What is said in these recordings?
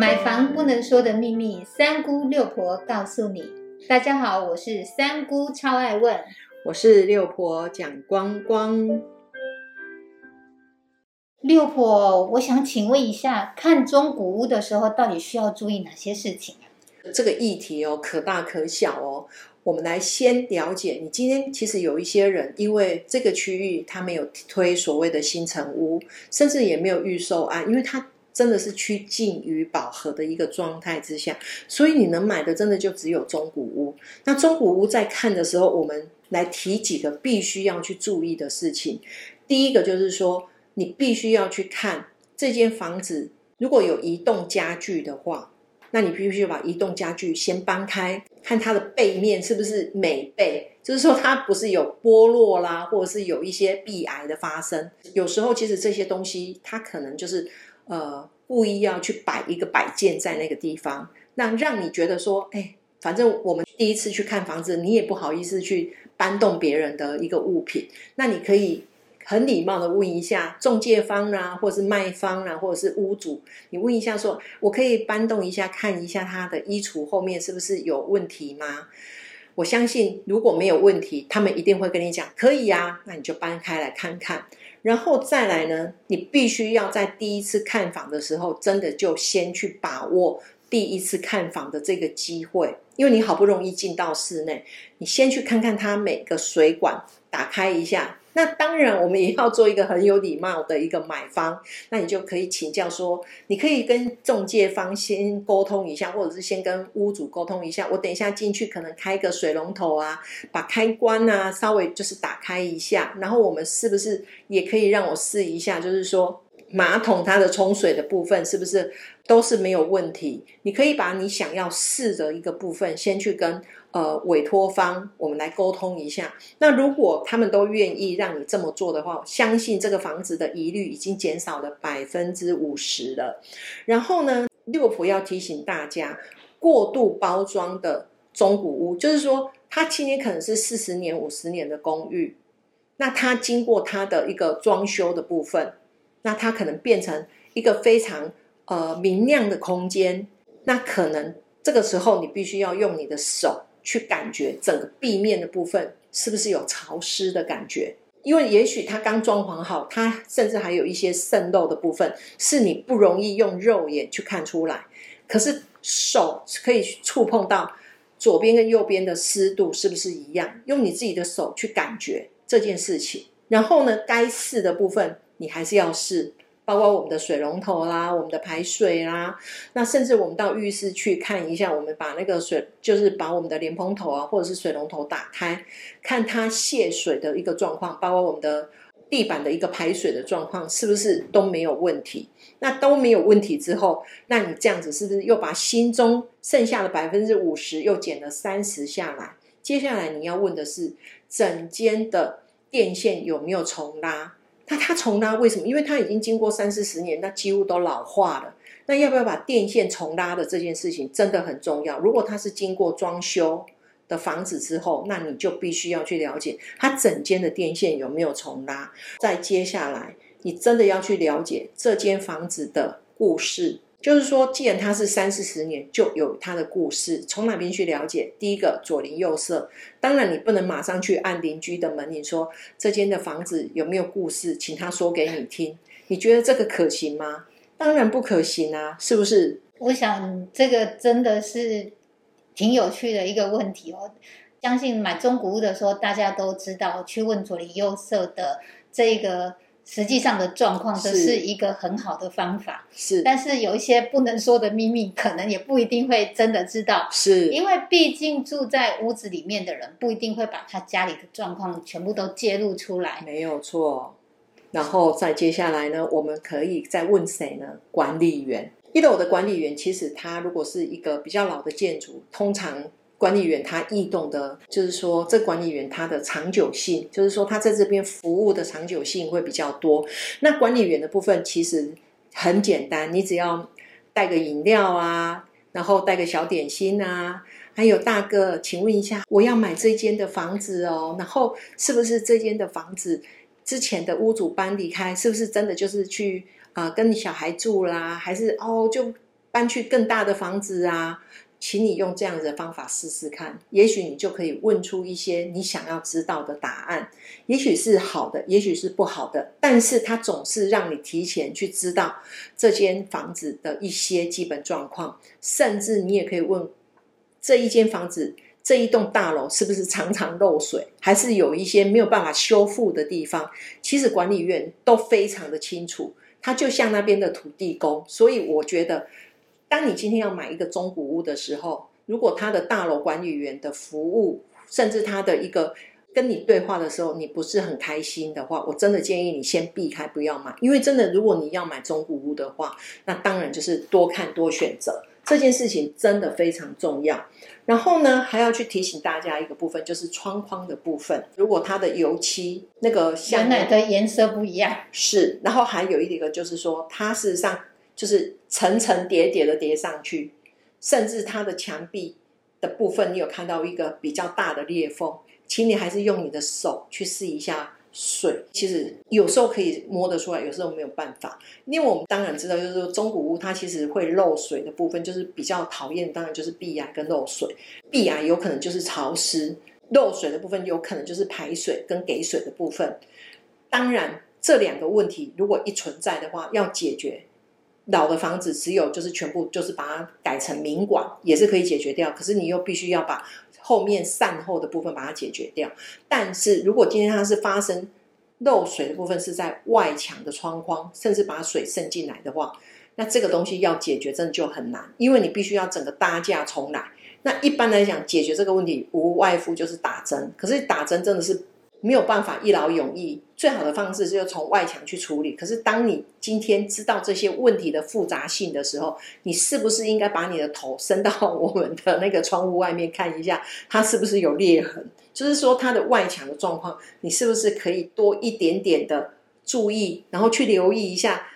买房不能说的秘密，三姑六婆告诉你。大家好，我是三姑，超爱问。我是六婆蒋光光。六婆，我想请问一下，看中古屋的时候，到底需要注意哪些事情啊？这个议题哦，可大可小哦。我们来先了解，你今天其实有一些人，因为这个区域他没有推所谓的新城屋，甚至也没有预售案，因为他真的是趋近于饱和的一个状态之下，所以你能买的真的就只有中古屋。那中古屋在看的时候，我们来提几个必须要去注意的事情。第一个就是说，你必须要去看这间房子如果有移动家具的话。那你必须把移动家具先搬开，看它的背面是不是美背，就是说它不是有剥落啦，或者是有一些壁癌的发生。有时候其实这些东西它可能就是呃故意要去摆一个摆件在那个地方，那让你觉得说，哎，反正我们第一次去看房子，你也不好意思去搬动别人的一个物品，那你可以。很礼貌的问一下中介方啊，或者是卖方啊，或者是屋主，你问一下说，我可以搬动一下，看一下他的衣橱后面是不是有问题吗？我相信如果没有问题，他们一定会跟你讲可以呀，那你就搬开来看看。然后再来呢，你必须要在第一次看房的时候，真的就先去把握第一次看房的这个机会，因为你好不容易进到室内，你先去看看它每个水管打开一下。那当然，我们也要做一个很有礼貌的一个买方。那你就可以请教说，你可以跟中介方先沟通一下，或者是先跟屋主沟通一下。我等一下进去可能开个水龙头啊，把开关啊稍微就是打开一下，然后我们是不是也可以让我试一下？就是说马桶它的冲水的部分是不是都是没有问题？你可以把你想要试的一个部分先去跟。呃，委托方，我们来沟通一下。那如果他们都愿意让你这么做的话，相信这个房子的疑虑已经减少了百分之五十了。然后呢，六普要提醒大家，过度包装的中古屋，就是说，它今年可能是四十年、五十年的公寓，那它经过它的一个装修的部分，那它可能变成一个非常呃明亮的空间。那可能这个时候，你必须要用你的手。去感觉整个壁面的部分是不是有潮湿的感觉？因为也许它刚装潢好，它甚至还有一些渗漏的部分，是你不容易用肉眼去看出来。可是手可以触碰到左边跟右边的湿度是不是一样？用你自己的手去感觉这件事情。然后呢，该试的部分你还是要试。包括我们的水龙头啦，我们的排水啦，那甚至我们到浴室去看一下，我们把那个水，就是把我们的莲蓬头啊，或者是水龙头打开，看它泄水的一个状况，包括我们的地板的一个排水的状况，是不是都没有问题？那都没有问题之后，那你这样子是不是又把心中剩下的百分之五十又减了三十下来？接下来你要问的是，整间的电线有没有重拉？那它重拉为什么？因为它已经经过三四十年，那几乎都老化了。那要不要把电线重拉的这件事情真的很重要。如果它是经过装修的房子之后，那你就必须要去了解它整间的电线有没有重拉。再接下来，你真的要去了解这间房子的故事。就是说，既然它是三四十年，就有它的故事。从哪边去了解？第一个左邻右舍，当然你不能马上去按邻居的门，你说这间的房子有没有故事，请他说给你听。你觉得这个可行吗？当然不可行啊，是不是？我想这个真的是挺有趣的一个问题哦。相信买中古屋的时候，大家都知道去问左邻右舍的这个。实际上的状况，这是一个很好的方法。是，但是有一些不能说的秘密，可能也不一定会真的知道。是，因为毕竟住在屋子里面的人，不一定会把他家里的状况全部都揭露出来。没有错。然后再接下来呢，我们可以再问谁呢？管理员。一楼的管理员，其实他如果是一个比较老的建筑，通常。管理员他异动的，就是说这管理员他的长久性，就是说他在这边服务的长久性会比较多。那管理员的部分其实很简单，你只要带个饮料啊，然后带个小点心啊，还有大哥，请问一下，我要买这间的房子哦，然后是不是这间的房子之前的屋主搬离开，是不是真的就是去啊跟你小孩住啦，还是哦就搬去更大的房子啊，请你用这样子的方法试试看，也许你就可以问出一些你想要知道的答案。也许是好的，也许是不好的，但是它总是让你提前去知道这间房子的一些基本状况，甚至你也可以问这一间房子。这一栋大楼是不是常常漏水，还是有一些没有办法修复的地方？其实管理员都非常的清楚，他就像那边的土地公。所以我觉得，当你今天要买一个中古屋的时候，如果他的大楼管理员的服务，甚至他的一个跟你对话的时候，你不是很开心的话，我真的建议你先避开，不要买。因为真的，如果你要买中古屋的话，那当然就是多看多选择。这件事情真的非常重要。然后呢，还要去提醒大家一个部分，就是窗框的部分。如果它的油漆那个原来的颜色不一样，是。然后还有一个就是说，它事实上就是层层叠叠的叠上去，甚至它的墙壁的部分，你有看到一个比较大的裂缝，请你还是用你的手去试一下。水其实有时候可以摸得出来，有时候没有办法。因为我们当然知道，就是说中古屋它其实会漏水的部分，就是比较讨厌。当然就是壁癌跟漏水，壁癌有可能就是潮湿，漏水的部分有可能就是排水跟给水的部分。当然这两个问题如果一存在的话，要解决，老的房子只有就是全部就是把它改成明管也是可以解决掉。可是你又必须要把。后面善后的部分把它解决掉，但是如果今天它是发生漏水的部分是在外墙的窗框，甚至把水渗进来的话，那这个东西要解决真的就很难，因为你必须要整个搭架重来。那一般来讲，解决这个问题无外乎就是打针，可是打针真的是。没有办法一劳永逸，最好的方式就是从外墙去处理。可是，当你今天知道这些问题的复杂性的时候，你是不是应该把你的头伸到我们的那个窗户外面看一下，它是不是有裂痕？就是说，它的外墙的状况，你是不是可以多一点点的注意，然后去留意一下，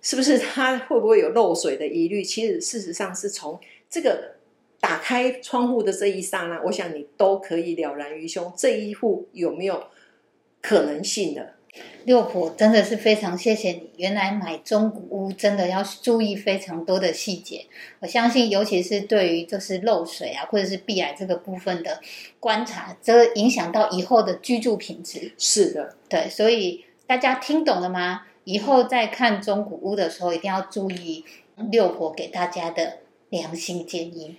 是不是它会不会有漏水的疑虑？其实，事实上是从这个。打开窗户的这一刹那，我想你都可以了然于胸。这一户有没有可能性的？六婆真的是非常谢谢你。原来买中古屋真的要注意非常多的细节。我相信，尤其是对于就是漏水啊，或者是壁癌这个部分的观察，这影响到以后的居住品质。是的，对，所以大家听懂了吗？以后在看中古屋的时候，一定要注意六婆给大家的良心建议。